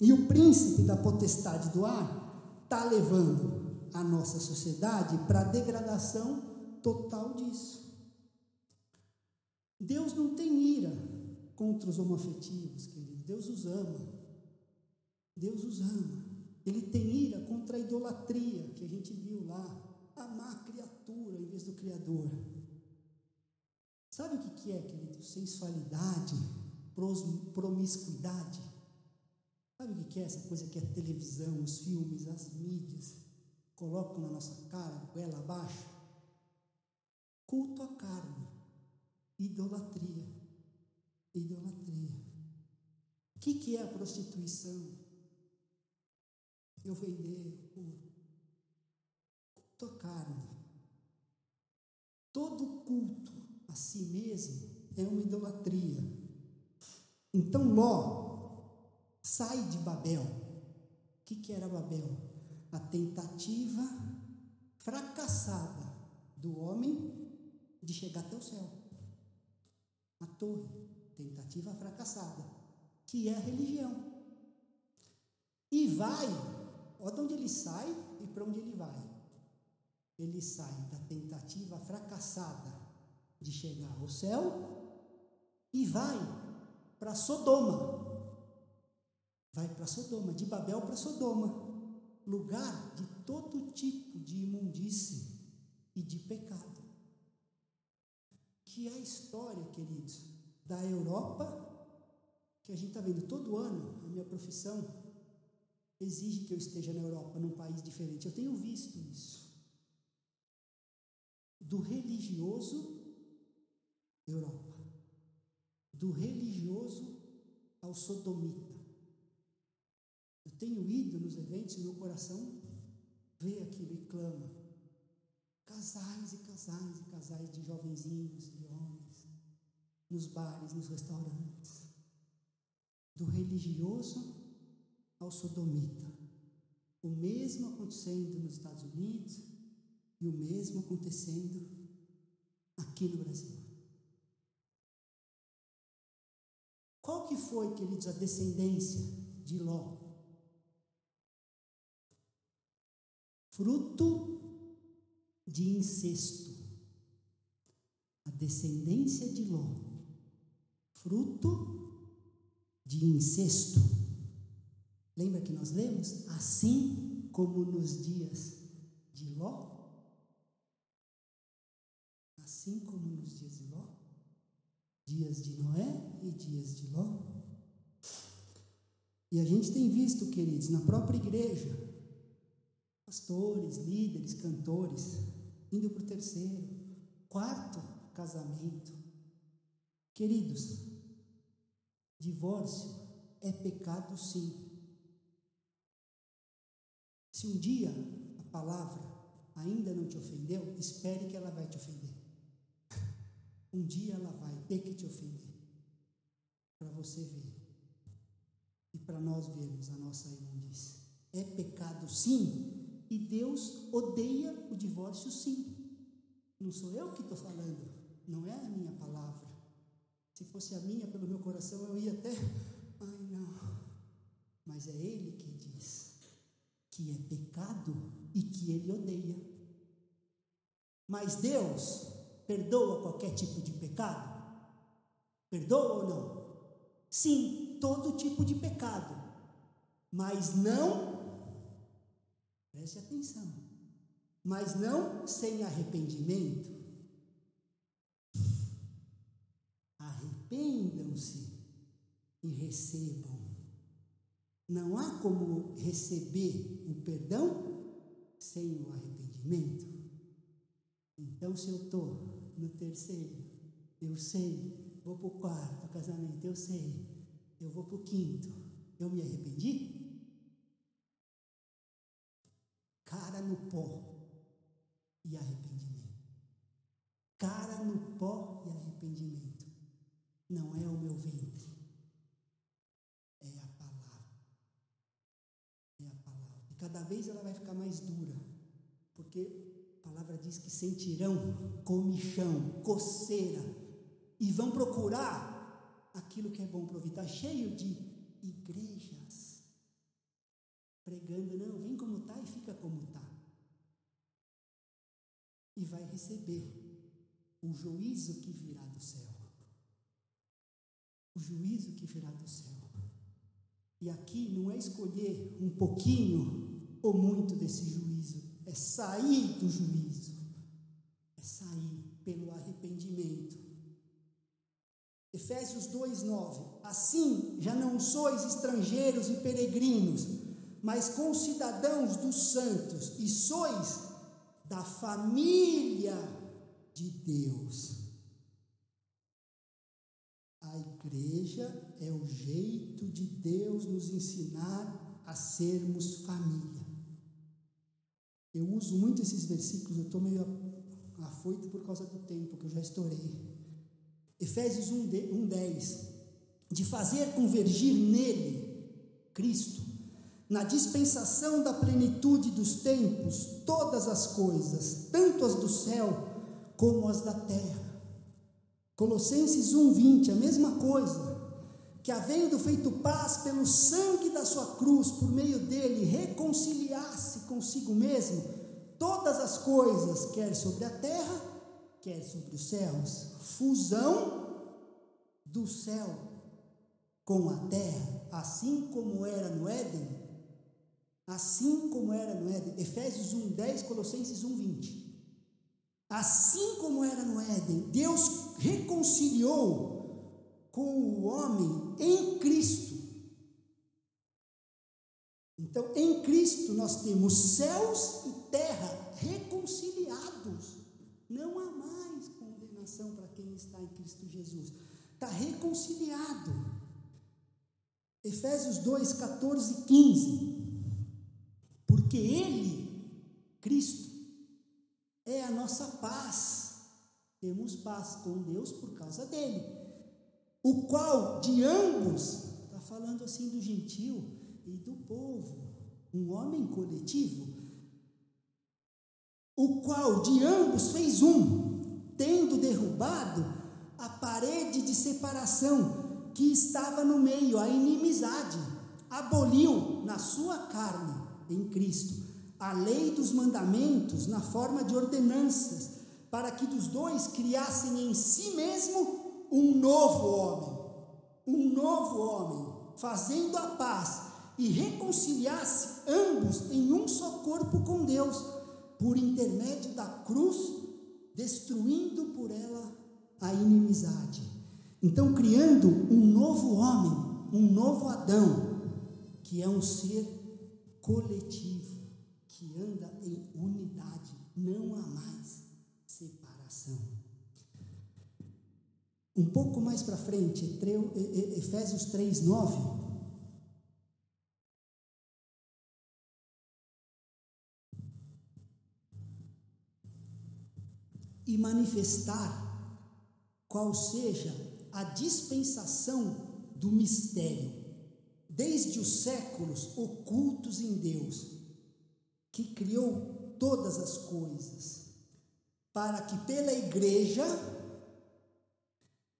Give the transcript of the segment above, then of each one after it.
E o príncipe da potestade do ar está levando a nossa sociedade para a degradação total disso. Deus não tem ira contra os homoafetivos, querido. Deus os ama. Deus os ama. Ele tem ira contra a idolatria que a gente viu lá. Amar a criatura em vez do Criador. Sabe o que é, querido? Sensualidade, promiscuidade. Sabe o que é essa coisa que a televisão, os filmes, as mídias colocam na nossa cara, goela abaixo? Culto à carne, idolatria, idolatria. O que, que é a prostituição? Eu vender culto à carne. Todo culto a si mesmo é uma idolatria. Então Ló sai de Babel. O que, que era Babel? A tentativa fracassada do homem de chegar até o céu. A torre, tentativa fracassada, que é a religião. E vai, olha de onde ele sai e para onde ele vai. Ele sai da tentativa fracassada de chegar ao céu e vai para Sodoma, vai para Sodoma, de Babel para Sodoma, lugar de todo tipo de imundície e de pecado. Que é a história, queridos, da Europa, que a gente está vendo todo ano, a minha profissão exige que eu esteja na Europa, num país diferente. Eu tenho visto isso. Do religioso, Europa. Do religioso ao sodomita. Tenho ido nos eventos e meu coração vê aquilo e clama. Casais e casais e casais de jovenzinhos e homens, nos bares, nos restaurantes, do religioso ao sodomita. O mesmo acontecendo nos Estados Unidos e o mesmo acontecendo aqui no Brasil. Qual que foi, queridos, a descendência de Ló? Fruto de incesto. A descendência de Ló, fruto de incesto. Lembra que nós lemos? Assim como nos dias de Ló? Assim como nos dias de Ló? Dias de Noé e dias de Ló. E a gente tem visto, queridos, na própria igreja, pastores, líderes, cantores, indo para o terceiro, quarto casamento. Queridos, divórcio é pecado sim. Se um dia a palavra ainda não te ofendeu, espere que ela vai te ofender. Um dia ela vai ter que te ofender. Para você ver. E para nós vermos a nossa imundícia. É pecado sim, e Deus odeia o divórcio, sim. Não sou eu que estou falando, não é a minha palavra. Se fosse a minha, pelo meu coração, eu ia até. Ai, não. Mas é Ele que diz que é pecado e que Ele odeia. Mas Deus perdoa qualquer tipo de pecado? Perdoa ou não? Sim, todo tipo de pecado. Mas não Preste atenção. Mas não sem arrependimento. Arrependam-se e recebam. Não há como receber o perdão sem o arrependimento. Então, se eu estou no terceiro, eu sei, vou para o quarto casamento, eu sei, eu vou para o quinto, eu me arrependi? Cara no pó e arrependimento. Cara no pó e arrependimento. Não é o meu ventre, é a palavra. É a palavra. E cada vez ela vai ficar mais dura, porque a palavra diz que sentirão comichão, coceira, e vão procurar aquilo que é bom para ouvir. Está cheio de igrejas negando, não, vem como está e fica como está. E vai receber o juízo que virá do céu. O juízo que virá do céu. E aqui não é escolher um pouquinho ou muito desse juízo, é sair do juízo, é sair pelo arrependimento. Efésios 2:9 Assim já não sois estrangeiros e peregrinos, mas concidadãos dos santos, e sois da família de Deus. A igreja é o jeito de Deus nos ensinar a sermos família. Eu uso muito esses versículos, eu estou meio afoito por causa do tempo, que eu já estourei. Efésios 1, 10. De fazer convergir nele, Cristo, na dispensação da plenitude dos tempos, todas as coisas, tanto as do céu como as da terra. Colossenses 1:20, a mesma coisa. Que havendo feito paz pelo sangue da sua cruz, por meio dele reconciliasse consigo mesmo todas as coisas, quer sobre a terra, quer sobre os céus. Fusão do céu com a terra, assim como era no Éden, assim como era no Éden. Efésios 1:10, Colossenses 1:20. Assim como era no Éden, Deus reconciliou com o homem em Cristo. Então, em Cristo nós temos céus e terra reconciliados. Não há mais condenação para quem está em Cristo Jesus. Está reconciliado. Efésios 2, 14 e 15. Porque Ele, Cristo, é a nossa paz. Temos paz com Deus por causa dele. O qual de ambos, está falando assim do gentil e do povo, um homem coletivo, o qual de ambos fez um, tendo derrubado a parede de separação que estava no meio, a inimizade, aboliu na sua carne, em Cristo, a lei dos mandamentos na forma de ordenanças, para que dos dois criassem em si mesmo um novo homem, um novo homem, fazendo a paz e reconciliasse ambos em um só corpo com Deus, por intermédio da cruz, destruindo por ela a inimizade. Então, criando um novo homem, um novo Adão, que é um ser coletivo que anda em unidade, não há mais separação. Um pouco mais para frente, Efésios 3, 9. E manifestar qual seja a dispensação do mistério, desde os séculos ocultos em Deus que criou todas as coisas, para que pela igreja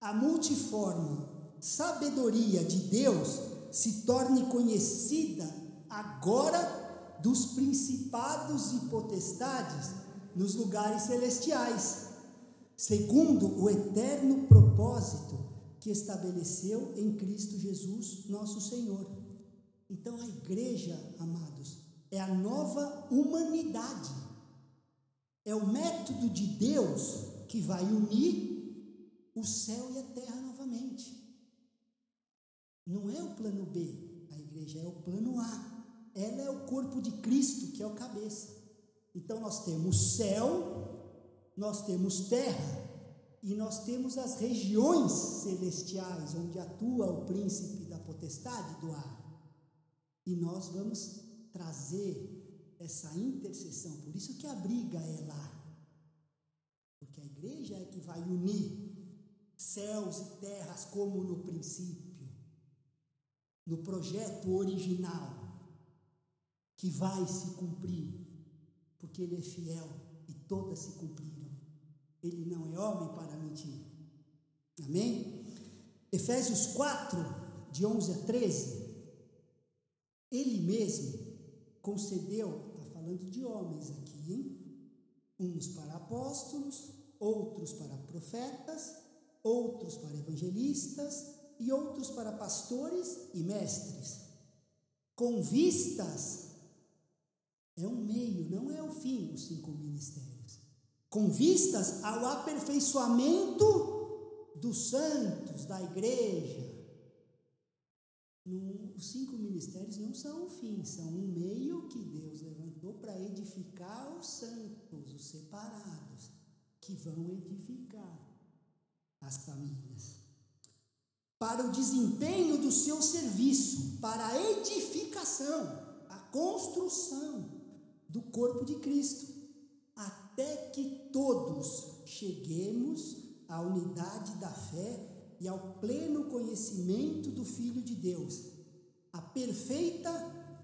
a multiforme sabedoria de Deus se torne conhecida agora dos principados e potestades nos lugares celestiais, segundo o eterno propósito que estabeleceu em Cristo Jesus, nosso Senhor. Então a igreja, amados, é a nova humanidade. É o método de Deus que vai unir o céu e a terra novamente. Não é o plano B, a igreja é o plano A. Ela é o corpo de Cristo, que é o cabeça. Então nós temos céu, nós temos terra, e nós temos as regiões celestiais, onde atua o príncipe da potestade do ar. E nós vamos trazer essa intercessão. Por isso que a briga é lá. Porque a igreja é que vai unir céus e terras como no princípio, no projeto original, que vai se cumprir, porque Ele é fiel e todas se cumpriram. Ele não é homem para mentir. Amém? Efésios 4, de 11 a 13. Ele mesmo concedeu, está falando de homens aqui, hein? Uns para apóstolos, outros para profetas, outros para evangelistas e outros para pastores e mestres. Com vistas, é um meio, não é o fim, os cinco ministérios. Com vistas ao aperfeiçoamento dos santos, da igreja, os cinco ministérios não são o fim, são um meio que Deus levantou para edificar os santos, os separados, que vão edificar as famílias. Para o desempenho do seu serviço, para a edificação, a construção do corpo de Cristo, até que todos cheguemos à unidade da fé e ao pleno conhecimento do Filho de Deus, a perfeita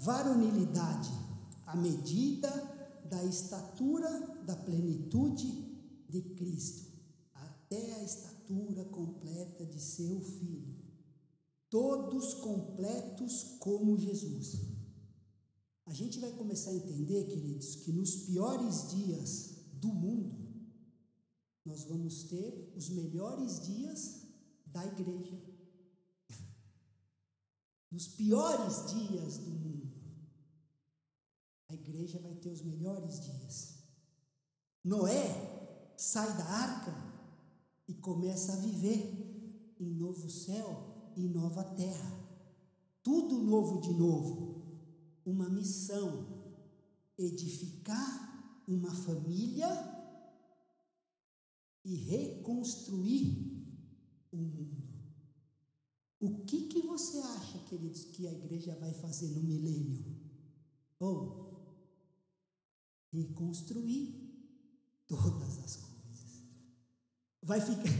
varonilidade, à medida da estatura da plenitude de Cristo, até a estatura completa de seu Filho. Todos completos como Jesus. A gente vai começar a entender, queridos, que nos piores dias do mundo, nós vamos ter os melhores dias da igreja. Nos piores dias do mundo, a igreja vai ter os melhores dias. Noé sai da arca e começa a viver em novo céu e nova terra. Tudo novo de novo. Uma missão: edificar uma família e reconstruir o mundo. O que, que você acha, queridos, que a igreja vai fazer no milênio? Ou reconstruir todas as coisas. Vai ficar,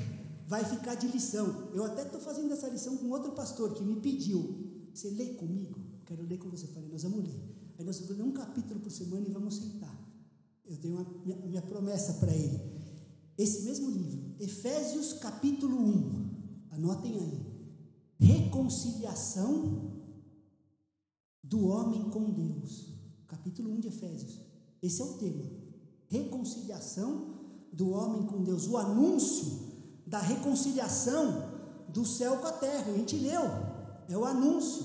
vai ficar de lição. Eu até estou fazendo essa lição com outro pastor que me pediu. Você lê comigo? Quero ler com você. Eu falei, nós vamos ler. Aí nós vamos ler um capítulo por semana e vamos sentar. Eu dei uma minha, minha promessa para ele. Esse mesmo livro, Efésios capítulo 1. Anotem aí. Reconciliação do homem com Deus. Capítulo 1 de Efésios. Esse é o tema. Reconciliação do homem com Deus. O anúncio da reconciliação do céu com a terra. A gente leu. É o anúncio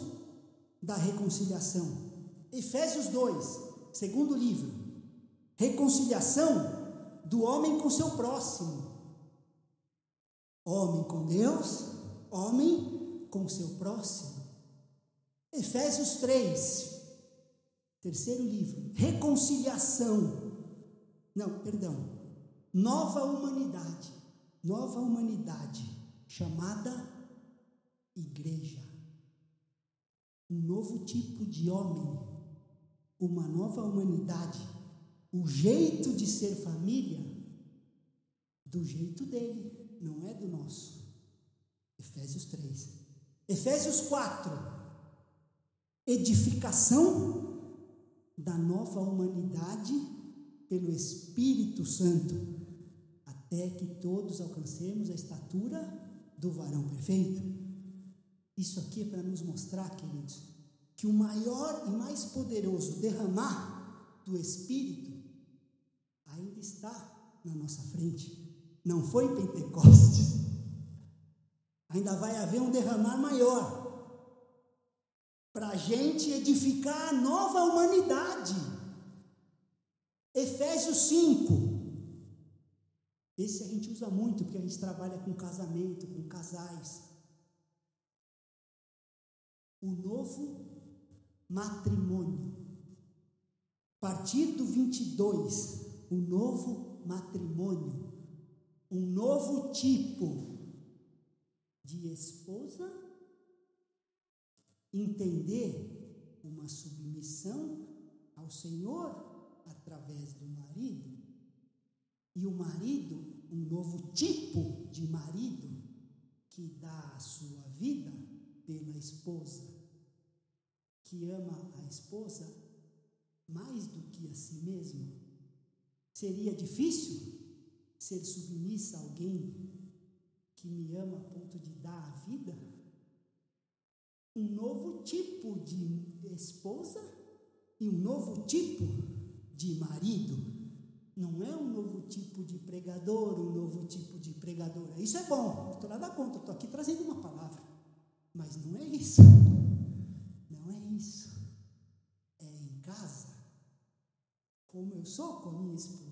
da reconciliação. Efésios 2, segundo livro. Reconciliação do homem com seu próximo. Homem com Deus, homem com seu próximo. Efésios 3, terceiro livro, reconciliação. Não, perdão. Nova humanidade. Nova humanidade chamada igreja. Um novo tipo de homem, uma nova humanidade, o jeito de ser família do jeito dele não é do nosso. Efésios 3. Efésios 4. Edificação da nova humanidade pelo Espírito Santo, até que todos alcancemos a estatura do varão perfeito. Isso aqui é para nos mostrar, queridos, que o maior e mais poderoso derramar do Espírito ainda está na nossa frente. Não foi Pentecostes. Ainda vai haver um derramar maior para a gente edificar a nova humanidade. Efésios 5. Esse a gente usa muito porque a gente trabalha com casamento, com casais. O novo matrimônio. A partir do 22, o novo matrimônio um novo tipo de esposa, entender uma submissão ao Senhor através do marido, e o marido, um novo tipo de marido que dá a sua vida pela esposa, que ama a esposa mais do que a si mesmo. Seria difícil? ser submissa a alguém que me ama a ponto de dar a vida? Um novo tipo de esposa e um novo tipo de marido. Não é um novo tipo de pregador, um novo tipo de pregadora. Isso é bom, não estou nada contra, estou aqui trazendo uma palavra. Mas não é isso. Não é isso. É em casa, como eu sou com a minha esposa.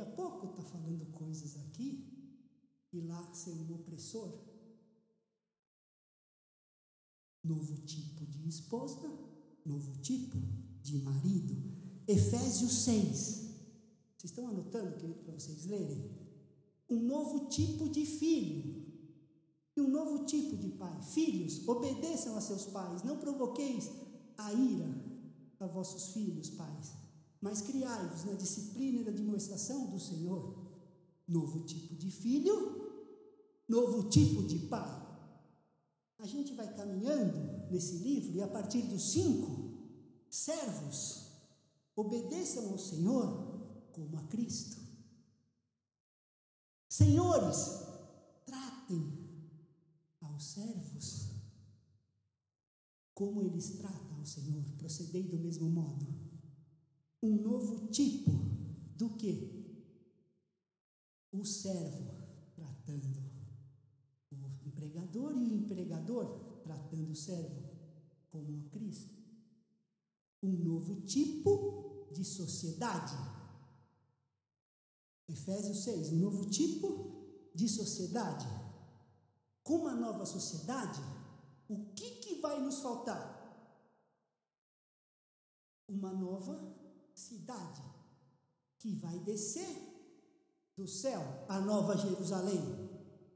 Valeria pouco estar tá falando coisas aqui e lá ser um opressor. Novo tipo de esposa, novo tipo de marido. Efésios 6. Vocês estão anotando, querido, para vocês lerem? Um novo tipo de filho e um novo tipo de pai. Filhos, obedeçam a seus pais, não provoqueis a ira a vossos filhos, pais, mas criai-vos na disciplina e na demonstração do Senhor. Novo tipo de filho, novo tipo de pai. A gente vai caminhando nesse livro e a partir dos cinco, servos, obedeçam ao Senhor como a Cristo. Senhores, tratem aos servos como eles tratam ao Senhor, procedei do mesmo modo. Um novo tipo do que? O servo tratando empregador e o empregador tratando o servo como a Cristo. Um novo tipo de sociedade. Efésios 6, um novo tipo de sociedade. Com uma nova sociedade, o que, que vai nos faltar? Uma nova cidade que vai descer do céu, a nova Jerusalém,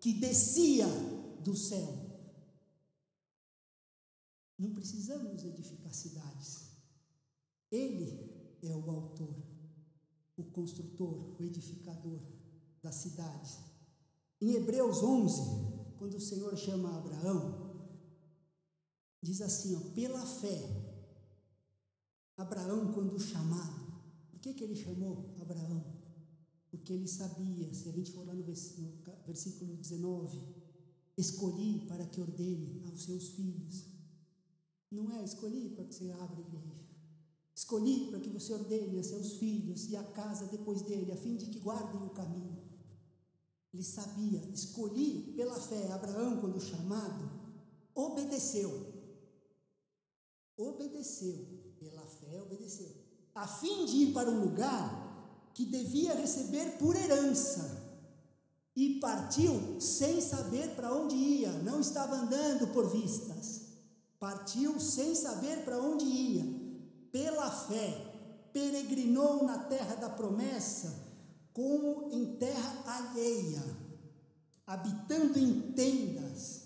que descia do céu. Não precisamos edificar cidades. Ele é o autor, o construtor, o edificador das cidades. Em Hebreus 11, quando o Senhor chama Abraão, diz assim: ó, pela fé, Abraão, quando chamado, por que, que ele chamou Abraão? Porque ele sabia, se a gente for lá no versículo 19, Escolhi para que ordene aos seus filhos. Não é escolhi para que você abra a igreja. Escolhi para que você ordene a seus filhos e a casa depois dele, a fim de que guardem o caminho. Ele sabia, escolhi pela fé. Abraão, quando chamado, obedeceu. Obedeceu, fé, obedeceu. A fim de ir para um lugar que devia receber por herança e partiu sem saber para onde ia, não estava andando por vistas. Partiu sem saber para onde ia, pela fé, peregrinou na terra da promessa, como em terra alheia, habitando em tendas,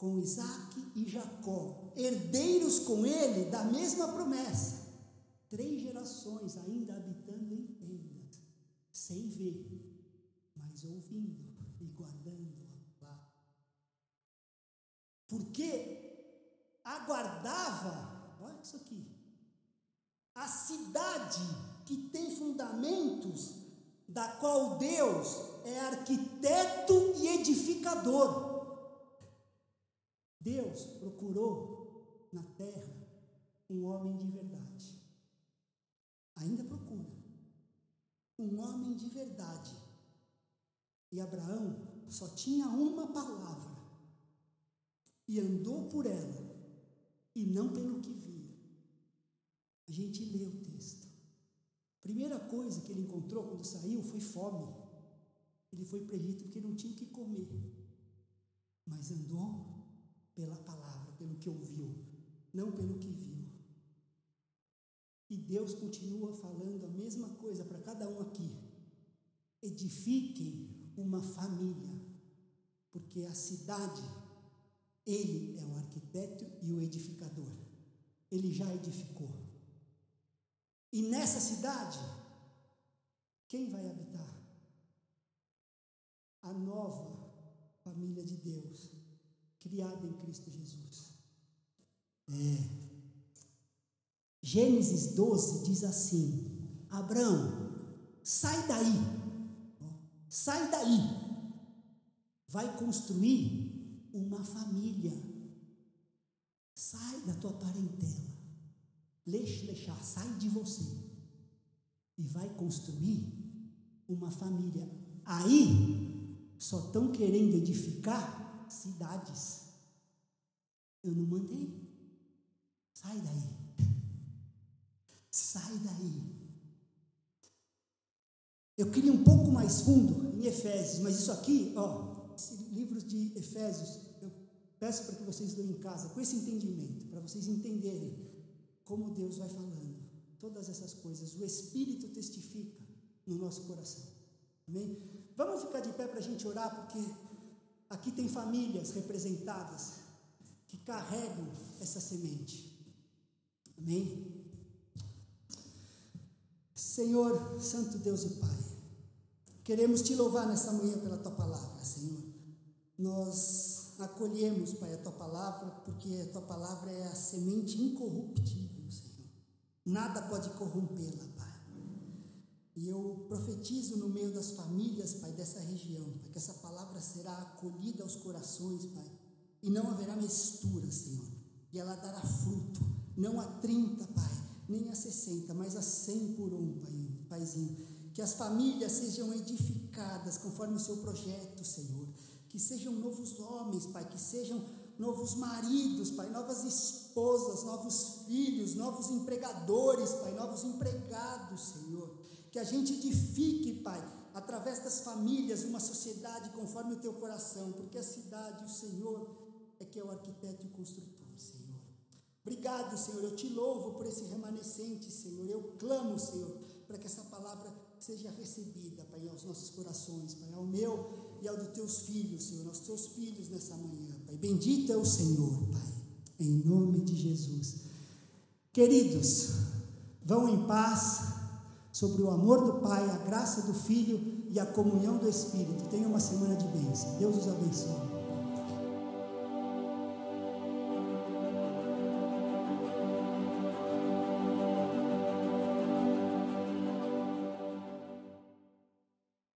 com Isaac e Jacó, herdeiros com ele da mesma promessa. Três gerações ainda habitando em tendas, sem ver mas ouvindo e guardando lá. Porque aguardava, olha isso aqui, a cidade que tem fundamentos, da qual Deus é arquiteto e edificador. Deus procurou na terra um homem de verdade. Ainda procura. Um homem de verdade e Abraão só tinha uma palavra e andou por ela e não pelo que via. A gente lê o texto. Primeira coisa que ele encontrou quando saiu foi fome. Ele foi para Egito porque não tinha o que comer. Mas andou pela palavra, pelo que ouviu, não pelo que viu. E Deus continua falando a mesma coisa para cada um aqui. Edifiquem uma família, porque a cidade, ele é o arquiteto e o edificador. Ele já edificou. E nessa cidade, quem vai habitar? A nova família de Deus, criada em Cristo Jesus. É. Gênesis 12 diz assim: Abraão, sai daí Sai daí. Vai construir uma família. Sai da tua parentela. Leix, leixar, sai de você. E vai construir uma família. Aí, só estão querendo edificar cidades. Eu não mandei. Sai daí. Sai daí. Eu queria um pouco mais fundo em Efésios, mas isso aqui, ó, esse livro de Efésios, eu peço para que vocês leiam em casa, com esse entendimento, para vocês entenderem como Deus vai falando. Todas essas coisas, o Espírito testifica no nosso coração. Amém? Vamos ficar de pé para a gente orar, porque aqui tem famílias representadas que carregam essa semente. Amém? Senhor, Santo Deus e Pai, queremos te louvar nessa manhã pela tua palavra, Senhor. Nós acolhemos, Pai, a tua palavra, porque a tua palavra é a semente incorruptível, Senhor. Nada pode corrompê-la, Pai. E eu profetizo no meio das famílias, Pai, dessa região, Pai, que essa palavra será acolhida aos corações, Pai, e não haverá mistura, Senhor. E ela dará fruto, não a 30, Pai, nem a 60, mas a 100 por um, pai, Paizinho. Que as famílias sejam edificadas conforme o seu projeto, Senhor. Que sejam novos homens, Pai, que sejam novos maridos, Pai, novas esposas, novos filhos, novos empregadores, Pai, novos empregados, Senhor. Que a gente edifique, Pai, através das famílias, uma sociedade conforme o teu coração, porque a cidade, o Senhor, é que é o arquiteto e o construtor. Obrigado, Senhor. Eu te louvo por esse remanescente, Senhor. Eu clamo, Senhor, para que essa palavra seja recebida, Pai, aos nossos corações, Pai, ao meu e ao dos teus filhos, Senhor, aos teus filhos nessa manhã, Pai. Bendito é o Senhor, Pai, em nome de Jesus. Queridos, vão em paz sobre o amor do Pai, a graça do Filho e a comunhão do Espírito. Tenha uma semana de bênção. Deus os abençoe.